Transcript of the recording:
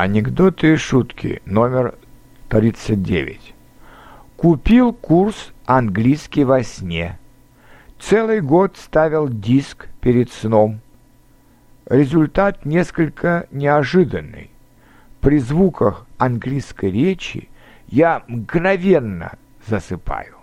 Анекдоты и шутки номер 39. Купил курс английский во сне. Целый год ставил диск перед сном. Результат несколько неожиданный. При звуках английской речи я мгновенно засыпаю.